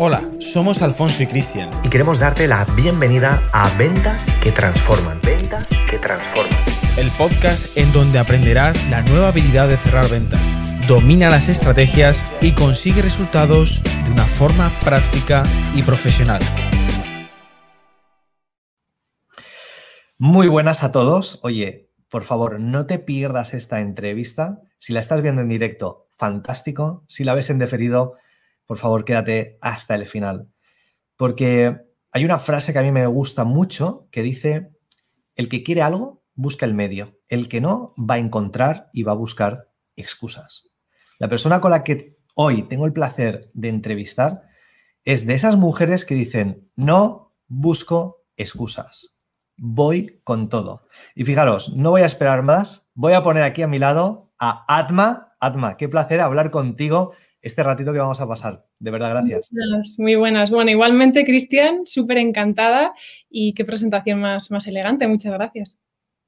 Hola, somos Alfonso y Cristian. Y queremos darte la bienvenida a Ventas que Transforman. Ventas que Transforman. El podcast en donde aprenderás la nueva habilidad de cerrar ventas. Domina las estrategias y consigue resultados de una forma práctica y profesional. Muy buenas a todos. Oye, por favor, no te pierdas esta entrevista. Si la estás viendo en directo, fantástico. Si la ves en deferido, por favor, quédate hasta el final. Porque hay una frase que a mí me gusta mucho que dice, el que quiere algo, busca el medio. El que no, va a encontrar y va a buscar excusas. La persona con la que hoy tengo el placer de entrevistar es de esas mujeres que dicen, no busco excusas, voy con todo. Y fijaros, no voy a esperar más, voy a poner aquí a mi lado a Atma. Atma, qué placer hablar contigo este ratito que vamos a pasar. De verdad, gracias. Muy buenas. Muy buenas. Bueno, igualmente, Cristian, súper encantada y qué presentación más, más elegante. Muchas gracias.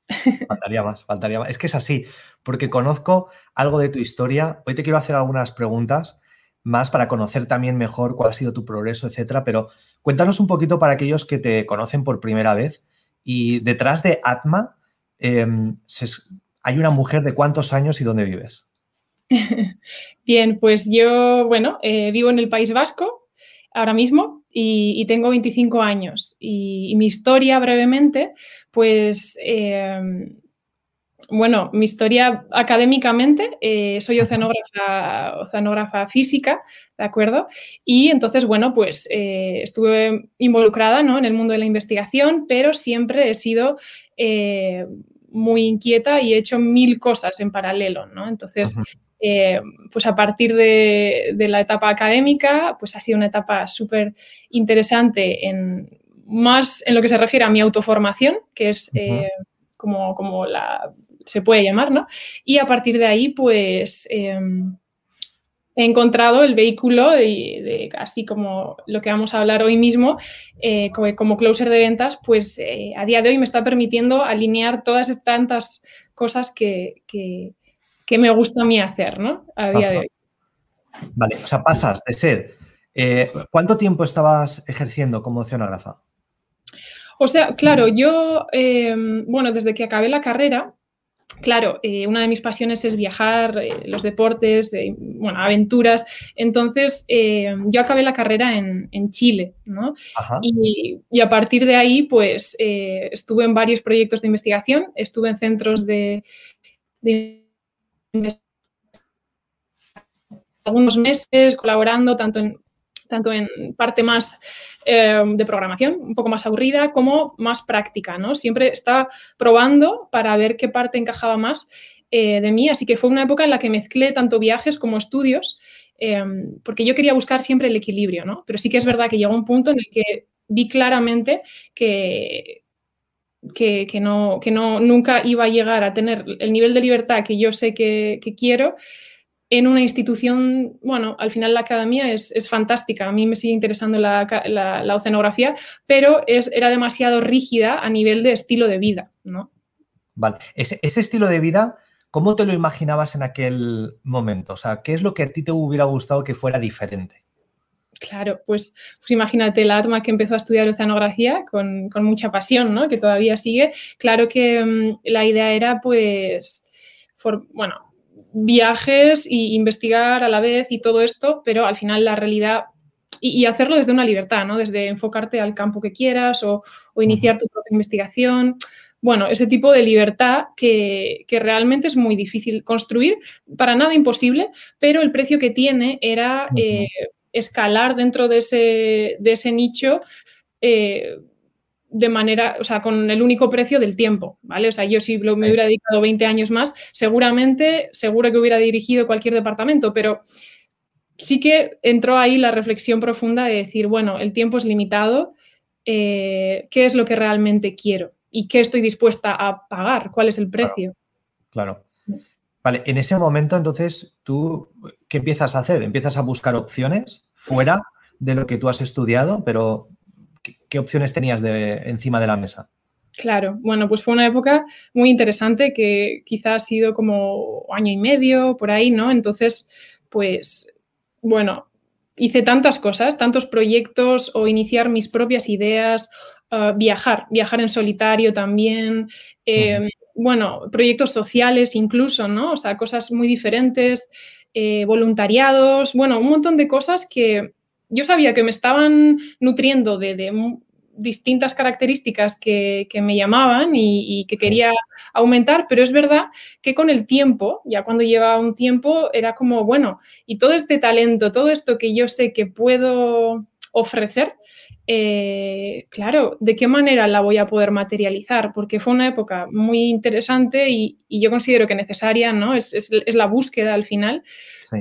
Faltaría más, faltaría más. Es que es así, porque conozco algo de tu historia. Hoy te quiero hacer algunas preguntas más para conocer también mejor cuál ha sido tu progreso, etcétera. Pero cuéntanos un poquito para aquellos que te conocen por primera vez. Y detrás de Atma, em, hay una mujer de cuántos años y dónde vives. Bien, pues yo, bueno, eh, vivo en el País Vasco ahora mismo y, tengo 25 años. Y, mi historia brevemente, pues, em, bueno, mi historia académicamente, eh, soy oceanógrafa, oceanógrafa, física, ¿de acuerdo? Y entonces, bueno, pues eh, estuve involucrada ¿no? en el mundo de la investigación, pero siempre he sido muy inquieta y he hecho mil cosas en paralelo, ¿no? Entonces, eh, pues a partir de, la etapa académica, pues ha sido una etapa súper interesante en más en lo que se refiere a mi autoformación, que es eh, como, como la, se puede llamar, ¿no? Y a partir de ahí, pues em, he encontrado el vehículo de, así como lo que vamos a hablar hoy mismo, eh, como, closer de ventas, pues a día de hoy me está permitiendo alinear todas tantas cosas que, que me gusta a mí hacer, ¿no? A día de hoy. Vale, o sea, pasas de ser. Eh, ¿Cuánto tiempo estabas ejerciendo como oceanógrafa? O sea, claro, yo, em, bueno, desde que acabé la carrera, claro, eh, una de mis pasiones es viajar, eh, los deportes, bueno, aventuras. Entonces, yo acabé la carrera en, Chile, ¿no? Y, a partir de ahí, pues, estuve en varios proyectos de investigación, estuve en centros de algunos meses colaborando tanto en, tanto en parte más eh, de programación, un poco más aburrida, como más práctica, ¿no? Siempre estaba probando para ver qué parte encajaba más eh, de mí, así que fue una época en la que mezclé tanto viajes como estudios, eh, porque yo quería buscar siempre el equilibrio, ¿no? Pero sí que es verdad que llegó un punto en el que vi claramente que, que, no, que no, nunca iba a llegar a tener el nivel de libertad que yo sé que, quiero en una institución, bueno, al final la academia es, fantástica, a mí me sigue interesando la, oceanografía, pero es, era demasiado rígida a nivel de estilo de vida, ¿no? Vale, ese, ese estilo de vida, ¿cómo te lo imaginabas en aquel momento? O sea, ¿qué es lo que a ti te hubiera gustado que fuera diferente? Claro, pues, pues, imagínate la Atma que empezó a estudiar oceanografía con, mucha pasión, ¿no? Que todavía sigue. Claro que mm, la idea era, pues, bueno, viajes e investigar a la vez y todo esto, pero al final la realidad y, hacerlo desde una libertad, ¿no? Desde enfocarte al campo que quieras o, iniciar tu propia investigación. Bueno, ese tipo de libertad que, realmente es muy difícil construir, para nada imposible, pero el precio que tiene era escalar dentro de ese, de ese nicho eh, de manera, o sea, con el único precio del tiempo, ¿vale? O sea, yo si me hubiera dedicado 20 años más, seguramente, seguro que hubiera dirigido cualquier departamento, pero sí que entró ahí la reflexión profunda de decir, bueno, el tiempo es limitado, eh, ¿qué es lo que realmente quiero? ¿Y qué estoy dispuesta a pagar? ¿Cuál es el precio? claro. Vale, en ese momento entonces tú, ¿qué empiezas a hacer? ¿Empiezas a buscar opciones fuera de lo que tú has estudiado? Pero, ¿qué, opciones tenías de, encima de la mesa? Claro, bueno, pues fue una época muy interesante que quizás ha sido como año y medio, por ahí, ¿no? Entonces, pues, bueno, hice tantas cosas, tantos proyectos o iniciar mis propias ideas, uh, viajar, viajar en solitario también, eh, bueno, proyectos sociales incluso, ¿no? O sea, cosas muy diferentes, eh, voluntariados, bueno, un montón de cosas que yo sabía que me estaban nutriendo de, distintas características que, me llamaban y, que quería aumentar, pero es verdad que con el tiempo, ya cuando llevaba un tiempo, era como, bueno, y todo este talento, todo esto que yo sé que puedo ofrecer, eh, claro, ¿de qué manera la voy a poder materializar? Porque fue una época muy interesante y, yo considero que necesaria, ¿no? Es, la búsqueda al final,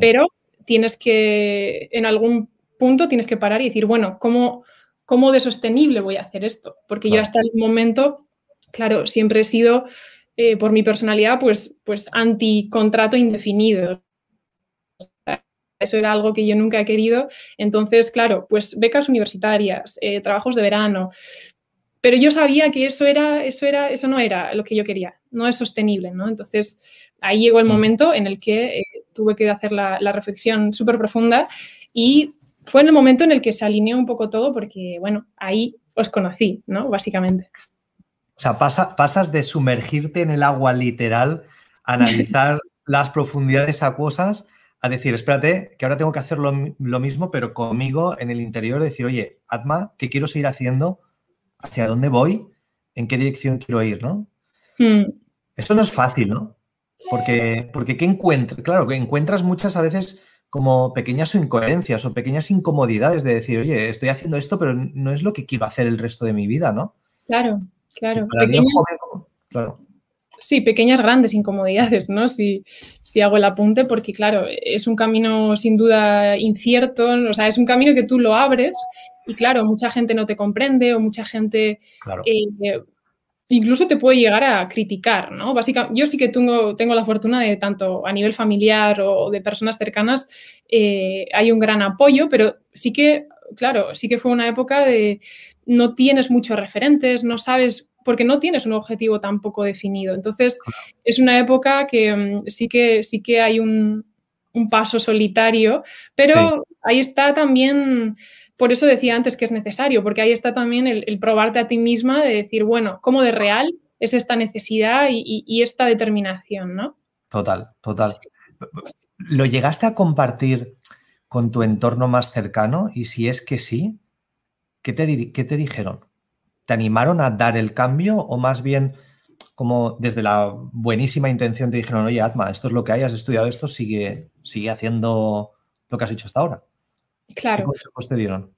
pero tienes que, en algún punto, tienes que parar y decir, bueno, ¿cómo ¿cómo de sostenible voy a hacer esto? Porque yo hasta el momento, claro, siempre he sido, eh, por mi personalidad, pues, pues anti-contrato indefinido. Eso era algo que yo nunca he querido. Entonces, claro, pues becas universitarias, eh, trabajos de verano. Pero yo sabía que eso era, eso era, eso no era lo que yo quería, no es sostenible, ¿no? Entonces, ahí llegó el mm. momento en el que eh, tuve que hacer la, la reflexión súper profunda y fue en el momento en el que se alineó un poco todo porque, bueno, ahí os conocí, ¿no? Básicamente. O sea, pasas de sumergirte en el agua literal, analizar las profundidades acuosas, a decir, espérate, que ahora tengo que hacer lo, mismo, pero conmigo en el interior, decir, oye, Atma, ¿qué quiero seguir haciendo? ¿Hacia dónde voy? ¿En qué dirección quiero ir? ¿no? Hmm. Eso no es fácil, ¿no? Porque, porque ¿qué encuentras? Claro, que encuentras muchas a veces como pequeñas incoherencias o pequeñas incomodidades de decir, oye, estoy haciendo esto, pero no es lo que quiero hacer el resto de mi vida, ¿no? Claro, claro. Sí, pequeñas, grandes incomodidades, ¿no? Si, si, hago el apunte, porque claro, es un camino sin duda incierto, o sea, es un camino que tú lo abres y claro, mucha gente no te comprende o mucha gente eh, incluso te puede llegar a criticar, ¿no? Básicamente, yo sí que tengo, tengo la fortuna de tanto a nivel familiar o de personas cercanas, eh, hay un gran apoyo, pero sí que, claro, sí que fue una época de no tienes muchos referentes, no sabes, porque no tienes un objetivo tampoco definido. Entonces, es una época que mm, sí que, sí que hay un, paso solitario, pero ahí está también por eso decía antes que es necesario, porque ahí está también el, probarte a ti misma de decir, bueno, ¿cómo de real es esta necesidad y, esta determinación, ¿no? Total, total. ¿Lo llegaste a compartir con tu entorno más cercano? Y si es que sí, ¿qué te, qué te dijeron? ¿Te animaron a dar el cambio o más bien como desde la buenísima intención te dijeron, oye, Atma, esto es lo que hay, has estudiado esto, sigue, sigue haciendo lo que has hecho hasta ahora? Claro. ¿Qué consejos te dieron?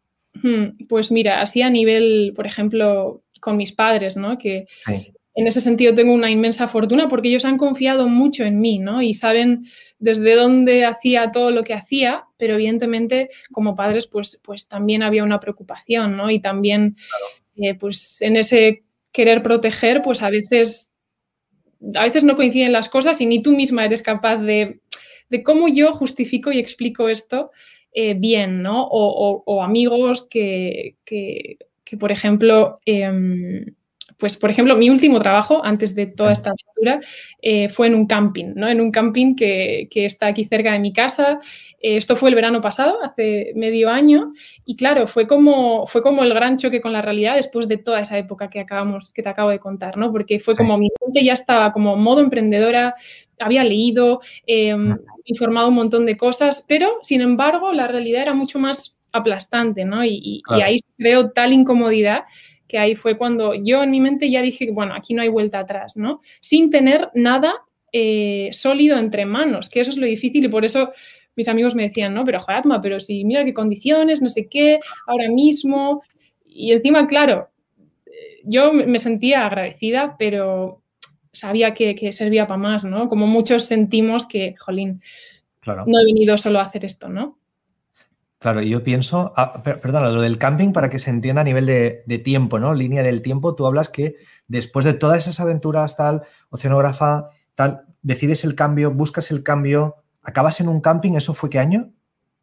Pues mira, así a nivel, por ejemplo, con mis padres, ¿no? Que en ese sentido tengo una inmensa fortuna porque ellos han confiado mucho en mí, ¿no? Y saben desde dónde hacía todo lo que hacía, pero evidentemente como padres, pues, pues también había una preocupación, ¿no? Y también, eh, pues en ese querer proteger, pues a veces, a veces no coinciden las cosas y ni tú misma eres capaz de, de cómo yo justifico y explico esto eh, bien, ¿no? O, amigos que, por ejemplo, em, pues, por ejemplo, mi último trabajo antes de toda esta aventura eh, fue en un camping, ¿no? En un camping que, está aquí cerca de mi casa. Eh, esto fue el verano pasado, hace medio año, y claro, fue como, fue como el gran choque con la realidad después de toda esa época que acabamos, que te acabo de contar, ¿no? Porque fue como mi mente ya estaba como modo emprendedora, había leído, em, informado un montón de cosas, pero sin embargo la realidad era mucho más aplastante, ¿no? Y, ahí creo tal incomodidad que ahí fue cuando yo en mi mente ya dije, bueno, aquí no hay vuelta atrás, ¿no? Sin tener nada eh, sólido entre manos, que eso es lo difícil y por eso mis amigos me decían, no, pero Jatma, pero si mira qué condiciones, no sé qué, ahora mismo. Y encima, claro, yo me sentía agradecida, pero sabía que, servía para más, ¿no? Como muchos sentimos que, jolín, no he venido solo a hacer esto, ¿no? Claro, yo pienso, ah, perdona, lo del camping para que se entienda a nivel de, tiempo, ¿no? Línea del tiempo, tú hablas que después de todas esas aventuras, tal, oceanógrafa, tal, decides el cambio, buscas el cambio, acabas en un camping, ¿eso fue qué año?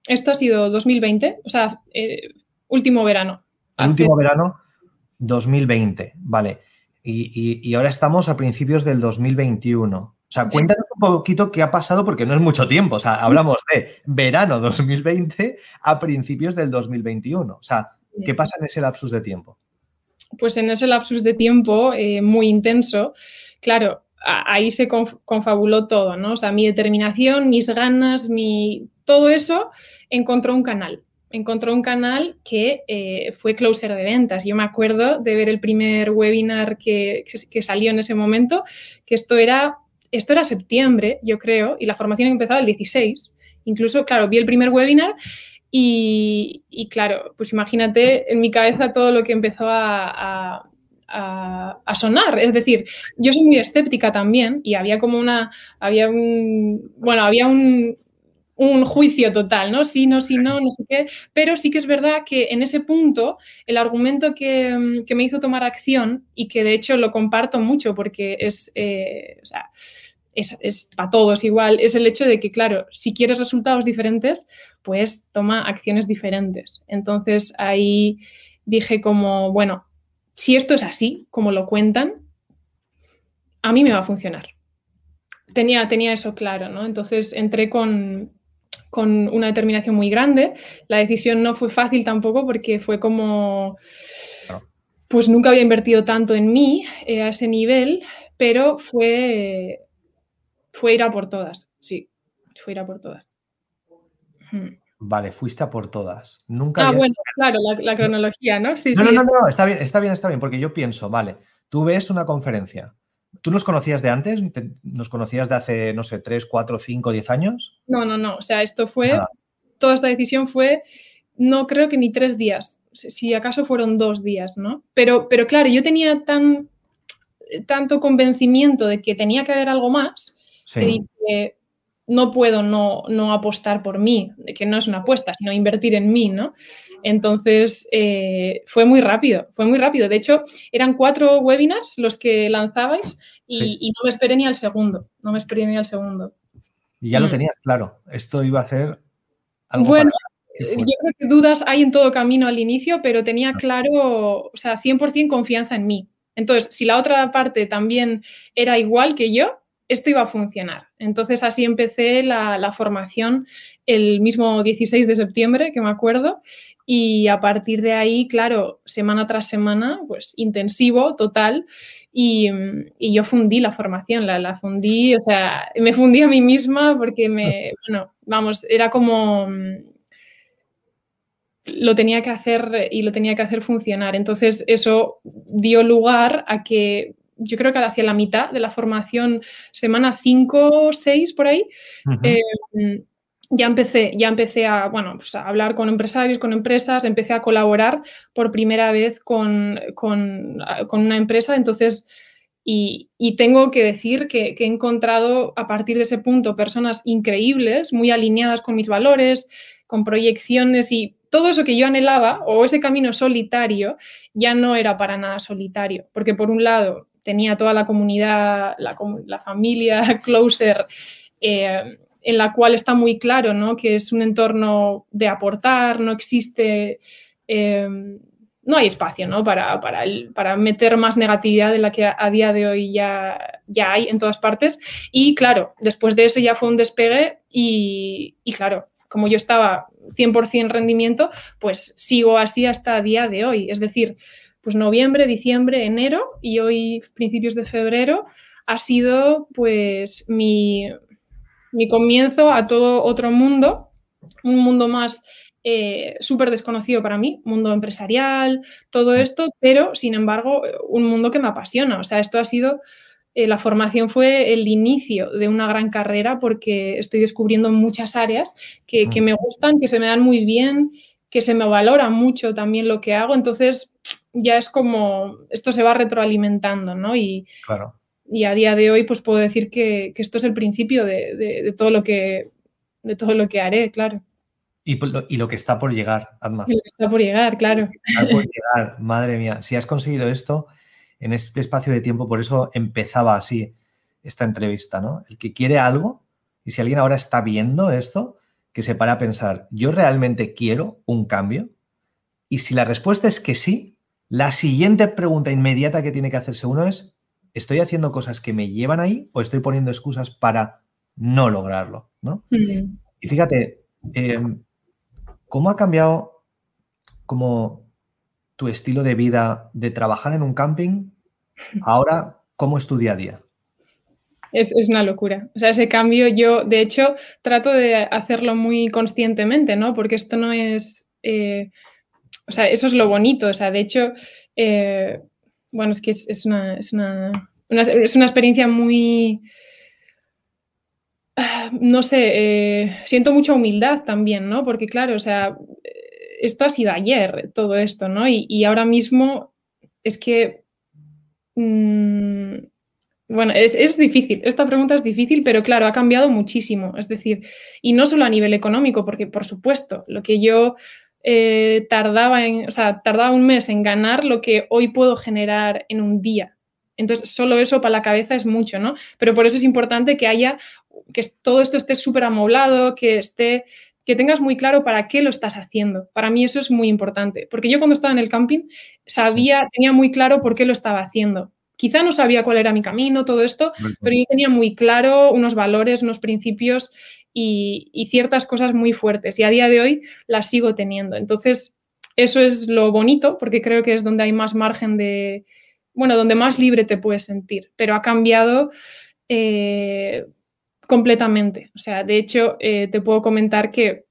Esto ha sido 2020, o sea, eh, último verano. último verano, 2020, vale. Y, ahora estamos a principios del 2021. O sea, cuéntanos poquito qué ha pasado porque no es mucho tiempo. O sea, hablamos de verano 2020 a principios del 2021. O sea, ¿qué pasa en ese lapsus de tiempo? Pues en ese lapsus de tiempo eh, muy intenso, claro, ahí se confabuló todo, ¿no? O sea, mi determinación, mis ganas, mi... todo eso encontró un canal. Encontró un canal que eh, fue closer de ventas. Yo me acuerdo de ver el primer webinar que, salió en ese momento, que esto era, esto era septiembre, yo creo, y la formación empezaba el 16. Incluso, claro, vi el primer webinar y, claro, pues imagínate en mi cabeza todo lo que empezó a, a, sonar. Es decir, yo soy muy escéptica también y había como una, había un, bueno, había un, un juicio total, ¿no? Sí, no, sí, no, no sé qué. Pero sí que es verdad que en ese punto el argumento que, me hizo tomar acción y que de hecho lo comparto mucho porque es, eh, o sea, es, es, para todos igual, es el hecho de que, claro, si quieres resultados diferentes, pues toma acciones diferentes. Entonces ahí dije como, bueno, si esto es así, como lo cuentan, a mí me va a funcionar. Tenía, tenía eso claro, ¿no? Entonces entré con, una determinación muy grande. La decisión no fue fácil tampoco porque fue como, pues nunca había invertido tanto en mí eh, a ese nivel, pero fue, fue ir a por todas, sí, fue ir a por todas. Vale, fuiste a por todas. Nunca ah, bueno, claro, la, cronología, ¿no? Sí, no, sí. No, no, no, está bien, está bien, está bien, porque yo pienso, vale, tú ves una conferencia. ¿Tú nos conocías de antes? ¿Nos conocías de hace, no sé, 3, 4, 5, 10 años? No, no, no. O sea, esto fue, toda esta decisión fue, no creo que ni tres días, si acaso fueron dos días, ¿no? Pero, pero claro, yo tenía tan, tanto convencimiento de que tenía que haber algo más, que dije, no puedo no, no, apostar por mí, que no es una apuesta, sino invertir en mí, ¿no? Entonces, eh, fue muy rápido, fue muy rápido. De hecho, eran cuatro webinars los que lanzabais y, no me esperé ni al segundo, no me esperé ni al segundo. Y ya lo mm. tenías claro, esto iba a ser algo Bueno, yo creo que dudas hay en todo camino al inicio, pero tenía claro, o sea, 100% confianza en mí. Entonces, si la otra parte también era igual que yo, esto iba a funcionar. Entonces así empecé la, formación el mismo 16 de septiembre, que me acuerdo, y a partir de ahí, claro, semana tras semana, pues intensivo, total, y, yo fundí la formación, la, la, fundí, o sea, me fundí a mí misma porque me, bueno, vamos, era como lo tenía que hacer y lo tenía que hacer funcionar. Entonces eso dio lugar a que yo creo que hacia la mitad de la formación, semana 5 o 6 por ahí, em, ya empecé, ya empecé a, bueno, pues a hablar con empresarios, con empresas, empecé a colaborar por primera vez con, una empresa, entonces, y, tengo que decir que, que, he encontrado a partir de ese punto personas increíbles, muy alineadas con mis valores, con proyecciones y todo eso que yo anhelaba o ese camino solitario ya no era para nada solitario, porque por un lado tenía toda la comunidad, la, familia Closer, eh, en la cual está muy claro ¿no? que es un entorno de aportar, no existe, eh, no hay espacio ¿no? Para, para, meter más negatividad de la que a, día de hoy ya, ya hay en todas partes. Y claro, después de eso ya fue un despegue y, y claro, como yo estaba 100% rendimiento, pues sigo así hasta el día de hoy. Es decir, pues noviembre, diciembre, enero y hoy principios de febrero ha sido pues mi, comienzo a todo otro mundo, un mundo más eh, súper desconocido para mí, mundo empresarial, todo esto, pero sin embargo un mundo que me apasiona. O sea, esto ha sido, eh, la formación fue el inicio de una gran carrera porque estoy descubriendo muchas áreas que, que me gustan, que se me dan muy bien, que se me valora mucho también lo que hago. Entonces, ya es como, esto se va retroalimentando, ¿no? Y, claro. y a día de hoy, pues puedo decir que, esto es el principio de, todo lo que, de todo lo que haré, claro. Y lo, que está por llegar, Adma. Y lo que está por llegar, claro. Está por llegar, madre mía. Si has conseguido esto en este espacio de tiempo, por eso empezaba así esta entrevista, ¿no? El que quiere algo, y si alguien ahora está viendo esto, que se para a pensar, ¿yo realmente quiero un cambio? Y si la respuesta es que sí, la siguiente pregunta inmediata que tiene que hacerse uno es, ¿estoy haciendo cosas que me llevan ahí o estoy poniendo excusas para no lograrlo, ¿no? Y fíjate, em, ¿cómo ha cambiado como tu estilo de vida de trabajar en un camping ahora cómo es tu día a día? Es, una locura. O sea, ese cambio yo, de hecho, trato de hacerlo muy conscientemente, ¿no? Porque esto no es... Eh, o sea, eso es lo bonito. O sea, de hecho, eh, bueno, es que es, una, es, una, es una experiencia muy... No sé, eh, siento mucha humildad también, ¿no? Porque claro, o sea, esto ha sido ayer, todo esto, ¿no? Y, ahora mismo es que... Mm, bueno, es, difícil, esta pregunta es difícil, pero claro, ha cambiado muchísimo. Es decir, y no solo a nivel económico, porque por supuesto, lo que yo eh, tardaba en, o sea, tardaba un mes en ganar lo que hoy puedo generar en un día. Entonces, solo eso para la cabeza es mucho, ¿no? Pero por eso es importante que haya, que todo esto esté súper amoblado, que esté, que tengas muy claro para qué lo estás haciendo. Para mí eso es muy importante, porque yo cuando estaba en el camping sabía, tenía muy claro por qué lo estaba haciendo quizá no sabía cuál era mi camino, todo esto, pero yo tenía muy claro unos valores, unos principios y, ciertas cosas muy fuertes y a día de hoy las sigo teniendo. Entonces, eso es lo bonito porque creo que es donde hay más margen de, bueno, donde más libre te puedes sentir, pero ha cambiado eh, completamente. O sea, de hecho, eh, te puedo comentar que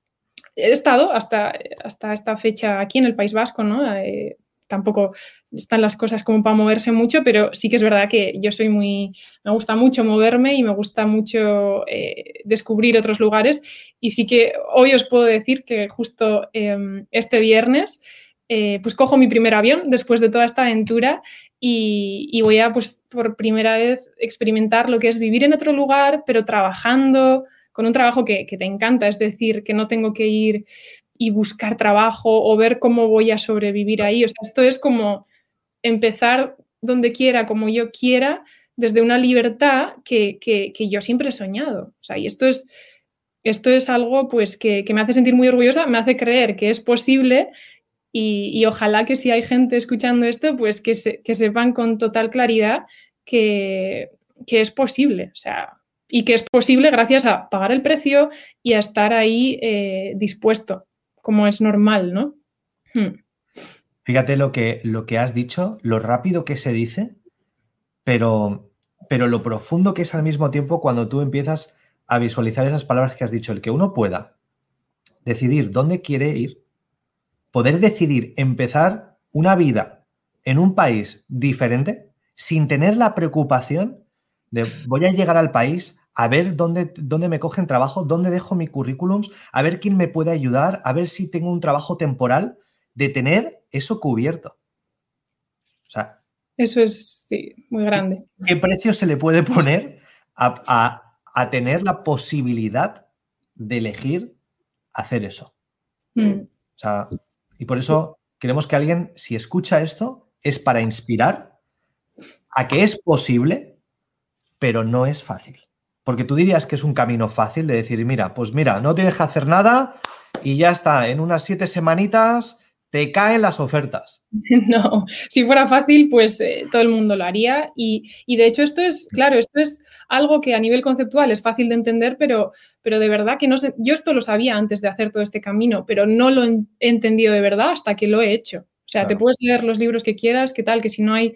he estado hasta, hasta esta fecha aquí en el País Vasco, ¿no? Eh, tampoco están las cosas como para moverse mucho, pero sí que es verdad que yo soy muy, me gusta mucho moverme y me gusta mucho eh, descubrir otros lugares y sí que hoy os puedo decir que justo em, este viernes eh, pues cojo mi primer avión después de toda esta aventura y, voy a pues por primera vez experimentar lo que es vivir en otro lugar, pero trabajando con un trabajo que, que te encanta, es decir, que no tengo que ir y buscar trabajo o ver cómo voy a sobrevivir ahí. O sea, esto es como empezar donde quiera, como yo quiera, desde una libertad que, yo siempre he soñado. O sea, y esto es, esto es algo pues, que, me hace sentir muy orgullosa, me hace creer que es posible y, ojalá que si hay gente escuchando esto, pues que, que sepan con total claridad que, es posible. O sea, y que es posible gracias a pagar el precio y a estar ahí eh, dispuesto como es normal, ¿no? Hmm. Fíjate lo que, lo que has dicho, lo rápido que se dice, pero, pero lo profundo que es al mismo tiempo cuando tú empiezas a visualizar esas palabras que has dicho, el que uno pueda decidir dónde quiere ir, poder decidir empezar una vida en un país diferente sin tener la preocupación de voy a llegar al país a ver dónde, dónde me cogen trabajo, dónde dejo mi currículum, a ver quién me puede ayudar, a ver si tengo un trabajo temporal, de tener eso cubierto. O sea, eso es muy grande. ¿qué, precio se le puede poner a, tener la posibilidad de elegir hacer eso? Mm. O sea, y por eso queremos que alguien, si escucha esto, es para inspirar a que es posible, pero no es fácil. Porque tú dirías que es un camino fácil de decir, mira, pues mira, no tienes que hacer nada y ya está, en unas siete semanitas te caen las ofertas. No, si fuera fácil, pues eh, todo el mundo lo haría. Y, de hecho, esto es, claro, esto es algo que a nivel conceptual es fácil de entender, pero, pero de verdad que no sé, yo esto lo sabía antes de hacer todo este camino, pero no lo he entendido de verdad hasta que lo he hecho. O sea, te puedes leer los libros que quieras, que tal, que si no hay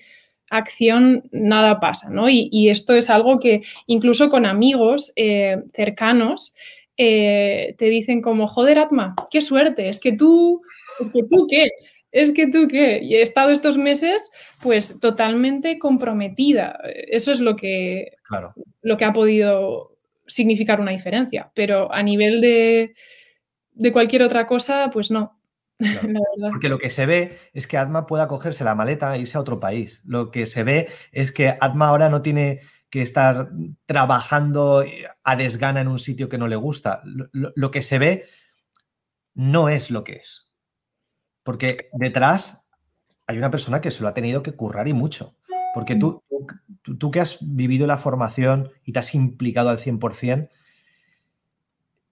acción, nada pasa, ¿no? Y, esto es algo que incluso con amigos eh, cercanos eh, te dicen como, joder, Atma, qué suerte, es que tú, es que tú qué, es que tú qué. Y he estado estos meses pues totalmente comprometida. Eso es lo que, claro. lo que ha podido significar una diferencia, pero a nivel de, de cualquier otra cosa, pues no. Porque lo que se ve es que Atma pueda cogerse la maleta e irse a otro país. Lo que se ve es que Atma ahora no tiene que estar trabajando a desgana en un sitio que no le gusta. Lo, que se ve no es lo que es. Porque detrás hay una persona que se lo ha tenido que currar y mucho. Porque tú, tú, que has vivido la formación y te has implicado al 100%,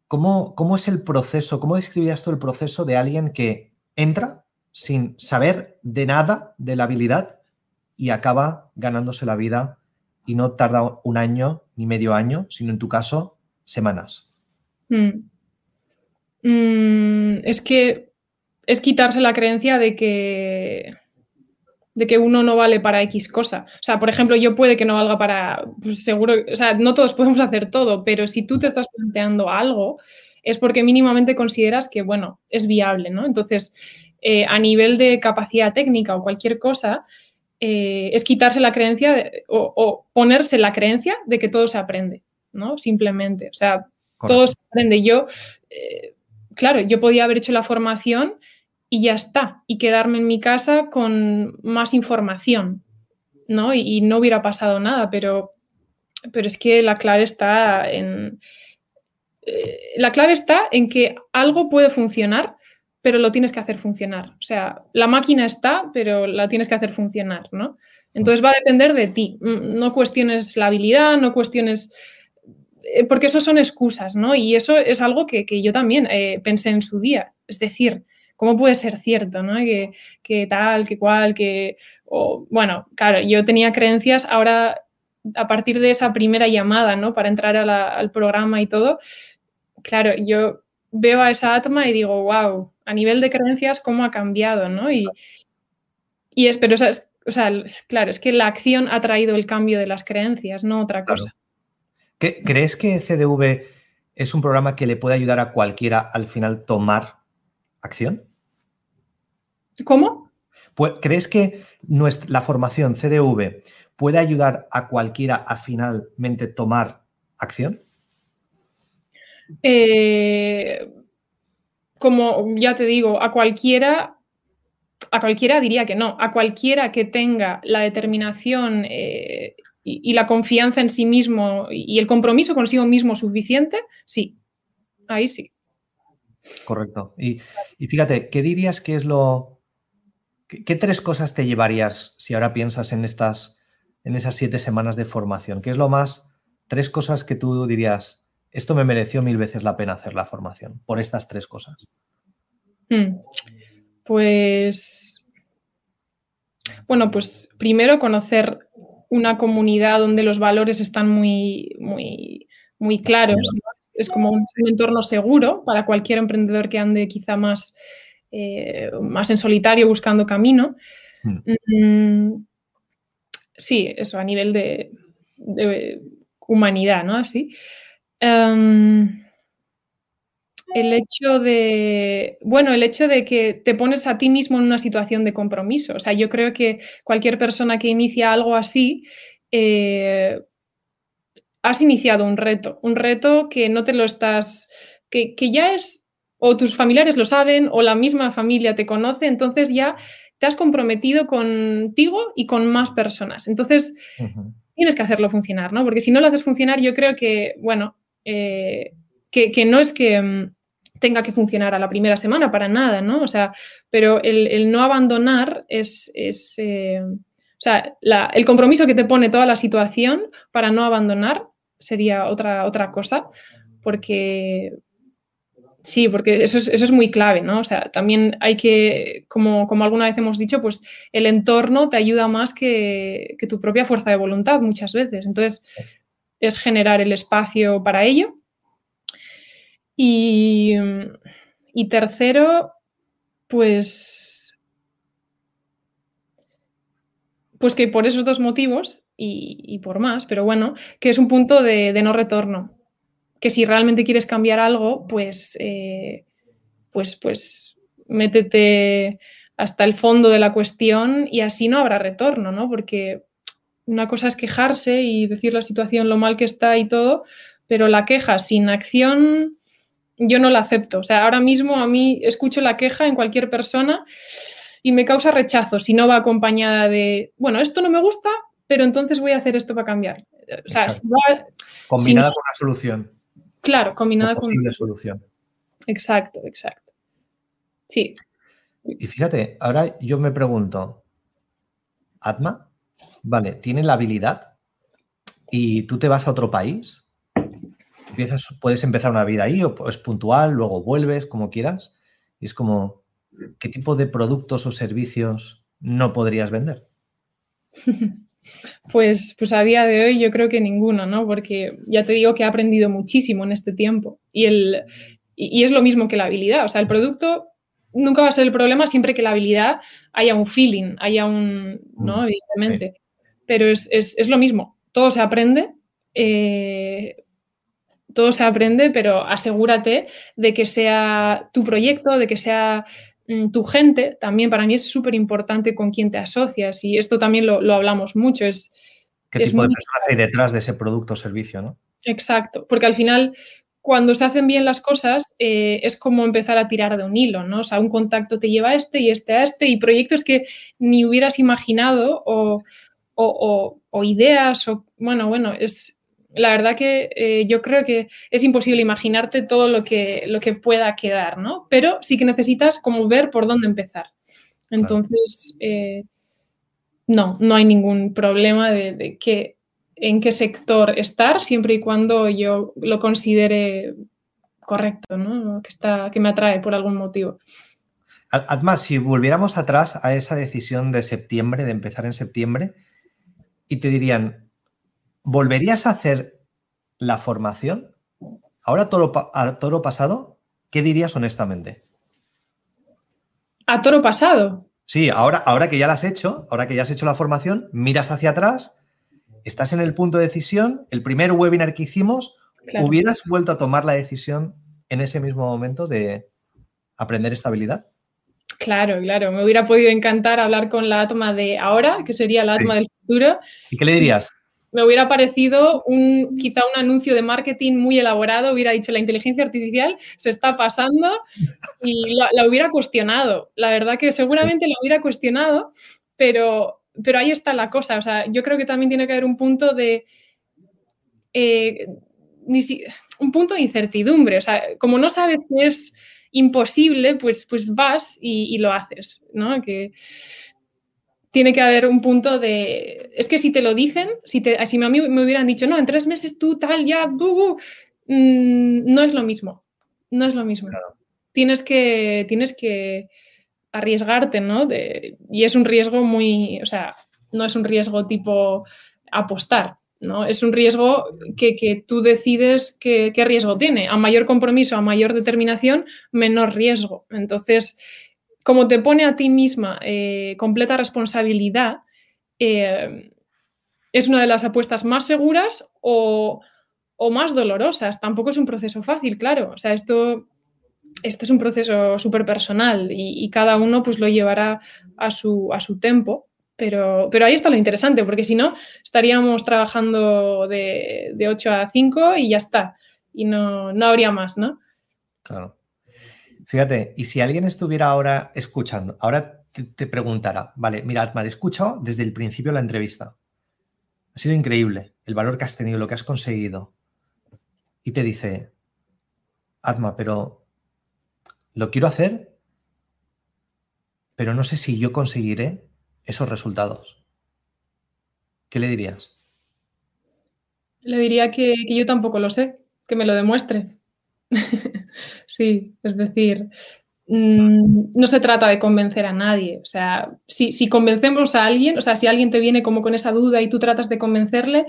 ¿Cómo, ¿Cómo es el proceso? ¿Cómo describías tú el proceso de alguien que entra sin saber de nada de la habilidad y acaba ganándose la vida y no tarda un año ni medio año, sino en tu caso semanas? Mm. Mm, es que es quitarse la creencia de que de que uno no vale para X cosa. O sea, por ejemplo, yo puede que no valga para, pues seguro, o sea, no todos podemos hacer todo, pero si tú te estás planteando algo, es porque mínimamente consideras que, bueno, es viable, ¿no? Entonces, eh, a nivel de capacidad técnica o cualquier cosa, eh, es quitarse la creencia o, ponerse la creencia de que todo se aprende, ¿no? Simplemente, o sea, todo se aprende. Yo, eh, claro, yo podía haber hecho la formación y ya está, y quedarme en mi casa con más información, ¿no? Y, no hubiera pasado nada, pero, pero es que la clave está en... Eh, la clave está en que algo puede funcionar, pero lo tienes que hacer funcionar. O sea, la máquina está, pero la tienes que hacer funcionar, ¿no? Entonces va a depender de ti. Mm, no cuestiones la habilidad, no cuestiones eh, porque eso son excusas, ¿no? Y eso es algo que, yo también eh, pensé en su día. Es decir, ¿cómo puede ser cierto, ¿no? Que, tal, que cual, que... bueno, claro, yo tenía creencias, ahora a partir de esa primera llamada, ¿no? Para entrar al programa y todo, claro, yo veo a esa Atma y digo, wow, a nivel de creencias, ¿cómo ha cambiado, ¿no? Y, y es, pero, o sea, claro, es que la acción ha traído el cambio de las creencias, no otra cosa. ¿Crees que CDV es un programa que le puede ayudar a cualquiera al final tomar acción? ¿Cómo? Pues, ¿Crees que la formación CDV puede ayudar a cualquiera a finalmente tomar acción? Eh, como ya te digo, a cualquiera, a cualquiera diría que no, a cualquiera que tenga la determinación eh, y, la confianza en sí mismo y el compromiso consigo mismo suficiente, sí, ahí sí. Correcto. Y, y fíjate, ¿qué dirías que es lo, ¿Qué, tres cosas te llevarías si ahora piensas en estas, en esas siete semanas de formación? ¿Qué es lo más, tres cosas que tú dirías, esto me mereció mil veces la pena hacer la formación por estas tres cosas? Hmm. Pues, bueno, pues primero conocer una comunidad donde los valores están muy, muy, muy claros. Es como un entorno seguro para cualquier emprendedor que ande quizá más eh, más en solitario buscando camino. Hmm. Mm, sí, eso a nivel de, humanidad, ¿no? Así. Em, el hecho de, bueno, el hecho de que te pones a ti mismo en una situación de compromiso. O sea, yo creo que cualquier persona que inicia algo así, eh, has iniciado un reto, un reto que no te lo estás, que, que ya es o tus familiares lo saben o la misma familia te conoce, entonces ya te has comprometido contigo y con más personas. Entonces, tienes que hacerlo funcionar, ¿no? Porque si no lo haces funcionar, yo creo que, bueno, eh, que, no es que mm, tenga que funcionar a la primera semana para nada, ¿no? O sea, pero el, no abandonar es, eh, o sea, el compromiso que te pone toda la situación para no abandonar sería otra, otra cosa, porque, Sí, porque eso es, muy clave, ¿no? O sea, también hay que, como, alguna vez hemos dicho, pues el entorno te ayuda más que, tu propia fuerza de voluntad muchas veces. Entonces, es generar el espacio para ello. Y, tercero, pues, pues que por esos dos motivos y, por más, pero bueno, que es un punto de no retorno que si realmente quieres cambiar algo, pues, eh, pues, pues métete hasta el fondo de la cuestión y así no habrá retorno, ¿no? Porque una cosa es quejarse y decir la situación lo mal que está y todo, pero la queja sin acción yo no la acepto. O sea, ahora mismo a mí escucho la queja en cualquier persona y me causa rechazo si no va acompañada de, bueno, esto no me gusta, pero entonces voy a hacer esto para cambiar. O sea, combinada con la solución. Claro, combinada con... Posible solución. Exacto, exacto. Sí. Y fíjate, ahora yo me pregunto, Atma, vale, tiene la habilidad y tú te vas a otro país, empiezas, puedes empezar una vida ahí o es puntual, luego vuelves, como quieras, y es como, ¿qué tipo de productos o servicios no podrías vender? Pues, pues a día de hoy yo creo que ninguno, ¿no? Porque ya te digo que he aprendido muchísimo en este tiempo. Y, el, y, es lo mismo que la habilidad. O sea, el producto nunca va a ser el problema siempre que la habilidad haya un feeling, haya un, ¿no? Mm, Evidentemente. Pero es, lo mismo. Todo se aprende. Eh, todo se aprende, pero asegúrate de que sea tu proyecto, de que sea mm, tu gente. También para mí es súper importante con quién te asocias y esto también lo, hablamos mucho. Es, ¿Qué tipo de personas hay detrás de ese producto o servicio? ¿no? Exacto, porque al final cuando se hacen bien las cosas eh, es como empezar a tirar de un hilo, ¿no? O sea, un contacto te lleva a este y este a este y proyectos que ni hubieras imaginado o, o ideas o, bueno, bueno, es, la verdad que eh, yo creo que es imposible imaginarte todo lo que, lo que pueda quedar, ¿no? Pero sí que necesitas como ver por dónde empezar. Entonces, eh, no, no hay ningún problema de, que, en qué sector estar, siempre y cuando yo lo considere correcto, ¿no? Que, está, que me atrae por algún motivo. Además, si volviéramos atrás a esa decisión de septiembre, de empezar en septiembre, y te dirían, ¿volverías a hacer la formación? Ahora todo a toro pasado, ¿qué dirías honestamente? ¿A toro pasado? Sí, ahora, ahora que ya la has hecho, ahora que ya has hecho la formación, miras hacia atrás, estás en el punto de decisión, el primer webinar que hicimos, ¿hubieras vuelto a tomar la decisión en ese mismo momento de aprender estabilidad? Claro, claro. Me hubiera podido encantar hablar con la Atma de ahora, que sería la Atma del futuro. ¿Y qué le dirías? me hubiera parecido un, quizá un anuncio de marketing muy elaborado, hubiera dicho la inteligencia artificial se está pasando y la, hubiera cuestionado. La verdad que seguramente la hubiera cuestionado, pero, pero ahí está la cosa. O sea, yo creo que también tiene que haber un punto de... Eh, un punto de incertidumbre. O sea, como no sabes que es imposible, pues, pues vas y, y lo haces, ¿no? Que, tiene que haber un punto de... Es que si te lo dicen, si, te, si a mí me hubieran dicho, no, en tres meses tú tal, ya, mm, no es lo mismo. No es lo mismo. Tienes, que, tienes que arriesgarte, ¿no? y es un riesgo muy, o sea, no es un riesgo tipo apostar, ¿no? Es un riesgo que, tú decides qué riesgo tiene. A mayor compromiso, a mayor determinación, menor riesgo. Entonces, como te pone a ti misma eh, completa responsabilidad, eh, es una de las apuestas más seguras o, más dolorosas. Tampoco es un proceso fácil, claro. O sea, esto, es un proceso súper personal y, cada uno pues lo llevará a su, a su tempo. Pero, pero ahí está lo interesante, porque si no, estaríamos trabajando de, de 8 a 5 y ya está. Y no, no habría más, ¿no? Claro. Fíjate, y si alguien estuviera ahora escuchando, ahora te, preguntara, vale, mira, Atma, he escuchado desde el principio la entrevista. Ha sido increíble el valor que has tenido, lo que has conseguido. Y te dice, Atma, pero lo quiero hacer, pero no sé si yo conseguiré esos resultados. ¿Qué le dirías? Le diría que yo tampoco lo sé, que me lo demuestre. sí, es decir, mm, no se trata de convencer a nadie. O sea, si, convencemos a alguien, o sea, si alguien te viene como con esa duda y tú tratas de convencerle,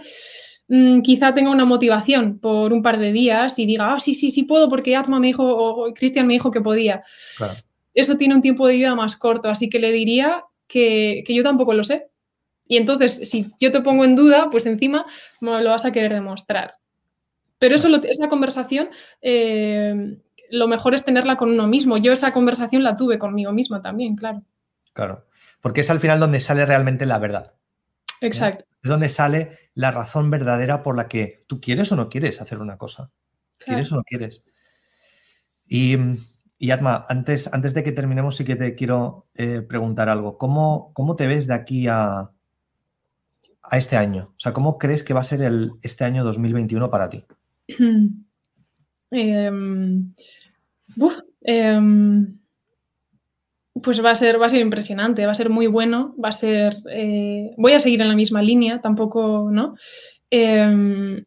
mm, quizá tenga una motivación por un par de días y diga, ah, sí, sí, sí puedo porque Atma me dijo o Cristian me dijo que podía. Eso tiene un tiempo de vida más corto, así que le diría que, que yo tampoco lo sé. Y entonces, si yo te pongo en duda, pues encima me lo vas a querer demostrar. Pero eso, esa conversación, eh, lo mejor es tenerla con uno mismo. Yo esa conversación la tuve conmigo misma también, claro. Claro, porque es al final donde sale realmente la verdad. Exacto. Es donde sale la razón verdadera por la que tú quieres o no quieres hacer una cosa. ¿Quieres o no quieres? Y, y Atma, antes, antes de que terminemos, sí que te quiero eh, preguntar algo. ¿Cómo, ¿Cómo, te ves de aquí a, a este año? O sea, ¿cómo crees que va a ser el, este año 2021 para ti? Em, em, pues va a, ser, va a ser impresionante, va a ser muy bueno, va a ser... Eh, voy a seguir en la misma línea, tampoco, ¿no? Em,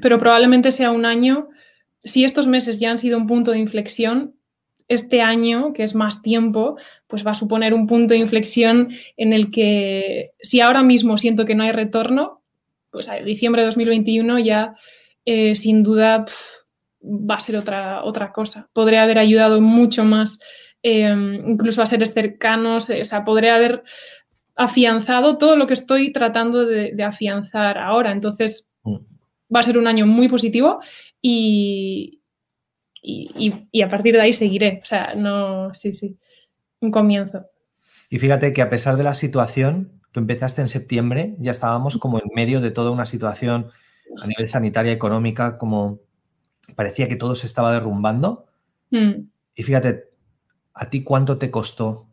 pero probablemente sea un año, si estos meses ya han sido un punto de inflexión, este año, que es más tiempo, pues va a suponer un punto de inflexión en el que si ahora mismo siento que no hay retorno, pues a diciembre de 2021 ya eh, sin duda va a ser otra, otra cosa. Podré haber ayudado mucho más, em, incluso a seres cercanos, o sea, podré haber afianzado todo lo que estoy tratando de, afianzar ahora. Entonces, mm. va a ser un año muy positivo y, y, a partir de ahí seguiré. O sea, no, sí, sí, un comienzo. Y fíjate que a pesar de la situación, tú empezaste en septiembre, ya estábamos como en medio de toda una situación a nivel sanitaria, económica, como parecía que todo se estaba derrumbando. Mm. Y fíjate, ¿a ti cuánto te costó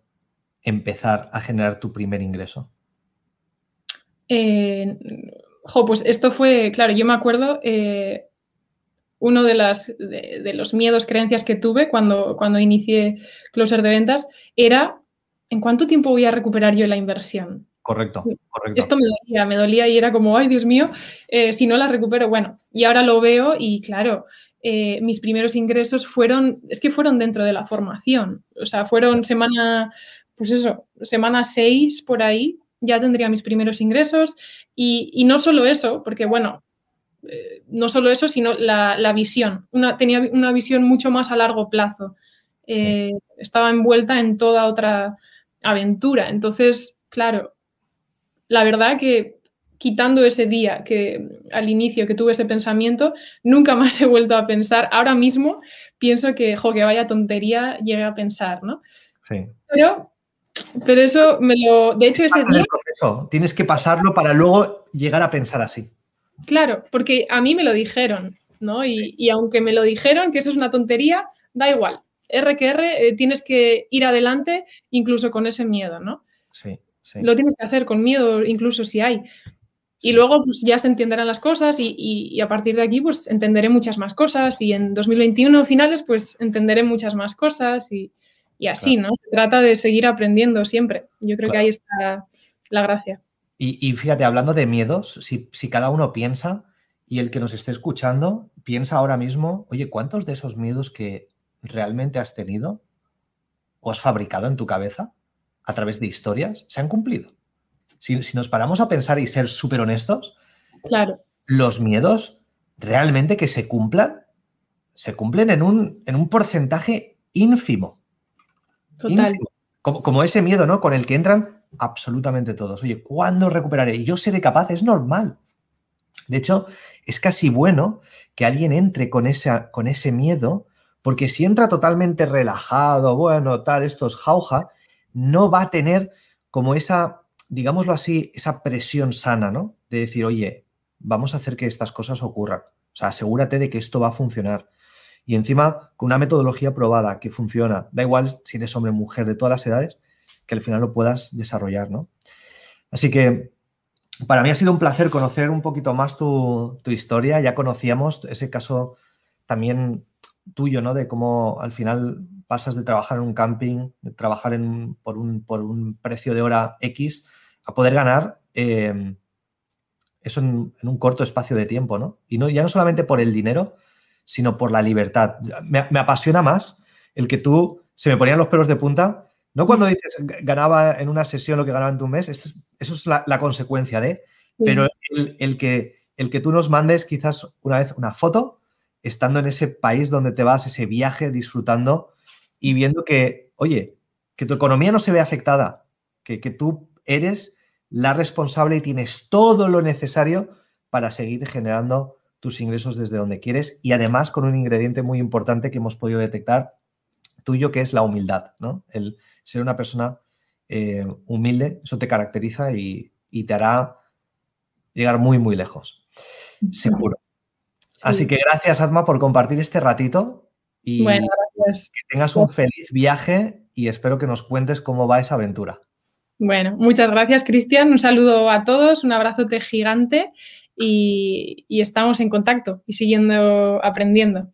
empezar a generar tu primer ingreso? Eh, pues esto fue, claro, yo me acuerdo, eh, uno de, las, de, los miedos, creencias que tuve cuando, cuando inicié Closer de ventas era, ¿en cuánto tiempo voy a recuperar yo la inversión? Correcto, correcto. Esto me dolía, me dolía y era como, ay, Dios mío, eh, si no la recupero, bueno, y ahora lo veo y claro, eh, mis primeros ingresos fueron, es que fueron dentro de la formación, o sea, fueron semana, pues eso, semana 6 por ahí, ya tendría mis primeros ingresos. Y, no solo eso, porque bueno, eh, no solo eso, sino la, visión, una, tenía una visión mucho más a largo plazo, estaba envuelta en toda otra aventura, entonces, claro, la verdad que quitando ese día que al inicio que tuve ese pensamiento, nunca más he vuelto a pensar. Ahora mismo pienso que, jo, que vaya tontería llegué a pensar, ¿no? Sí. Pero, pero eso me lo... De hecho, ese día... Proceso. Tienes que pasarlo para luego llegar a pensar así. Claro, porque a mí me lo dijeron, ¿no? Y, aunque me lo dijeron que eso es una tontería, da igual. R que R, eh, tienes que ir adelante incluso con ese miedo, ¿no? Sí. Lo tienes que hacer con miedo, incluso si hay. Y luego pues, ya se entenderán las cosas y, a partir de aquí pues entenderé muchas más cosas y en 2021 finales pues entenderé muchas más cosas y, así, ¿no? Se trata de seguir aprendiendo siempre. Yo creo que ahí está la gracia. Y, fíjate, hablando de miedos, si, si cada uno piensa y el que nos esté escuchando piensa ahora mismo, oye, ¿cuántos de esos miedos que realmente has tenido o has fabricado en tu cabeza a través de historias se han cumplido? Si, nos paramos a pensar y ser súper honestos, claro. los miedos realmente que se cumplan, se cumplen en un, en un porcentaje ínfimo. Total. Como, ese miedo, ¿no? Con el que entran absolutamente todos. Oye, ¿cuándo recuperaré? Yo seré capaz, es normal. De hecho, es casi bueno que alguien entre con, con ese miedo, porque si entra totalmente relajado, bueno, tal, esto es jauja, no va a tener como esa, digámoslo así, esa presión sana, ¿no? De decir, oye, vamos a hacer que estas cosas ocurran. O sea, asegúrate de que esto va a funcionar. Y encima, con una metodología probada que funciona, da igual si eres hombre o mujer de todas las edades, que al final lo puedas desarrollar, ¿no? Así que para mí ha sido un placer conocer un poquito más tu, historia. Ya conocíamos ese caso también tuyo, ¿no? De cómo al final pasas de trabajar en un camping, de trabajar en, por, un, precio de hora X, a poder ganar eh, eso en, un corto espacio de tiempo, ¿no? Y no, ya no solamente por el dinero, sino por la libertad. Me, apasiona más el que tú se me ponían los pelos de punta, no cuando dices ganaba en una sesión lo que ganaba en tu mes, eso es la, consecuencia de, pero el, que, el que tú nos mandes quizás una vez una foto estando en ese país donde te vas, ese viaje, disfrutando y viendo que, oye, que tu economía no se ve afectada, que, tú eres la responsable y tienes todo lo necesario para seguir generando tus ingresos desde donde quieres y además con un ingrediente muy importante que hemos podido detectar tuyo, que es la humildad, ¿no? El ser una persona eh, humilde, eso te caracteriza y, te hará llegar muy, muy lejos, seguro. Así que gracias, Adma, por compartir este ratito y bueno, que tengas un feliz viaje y espero que nos cuentes cómo va esa aventura. Bueno, muchas gracias, Cristian. Un saludo a todos, un abrazote gigante y, y estamos en contacto y siguiendo aprendiendo.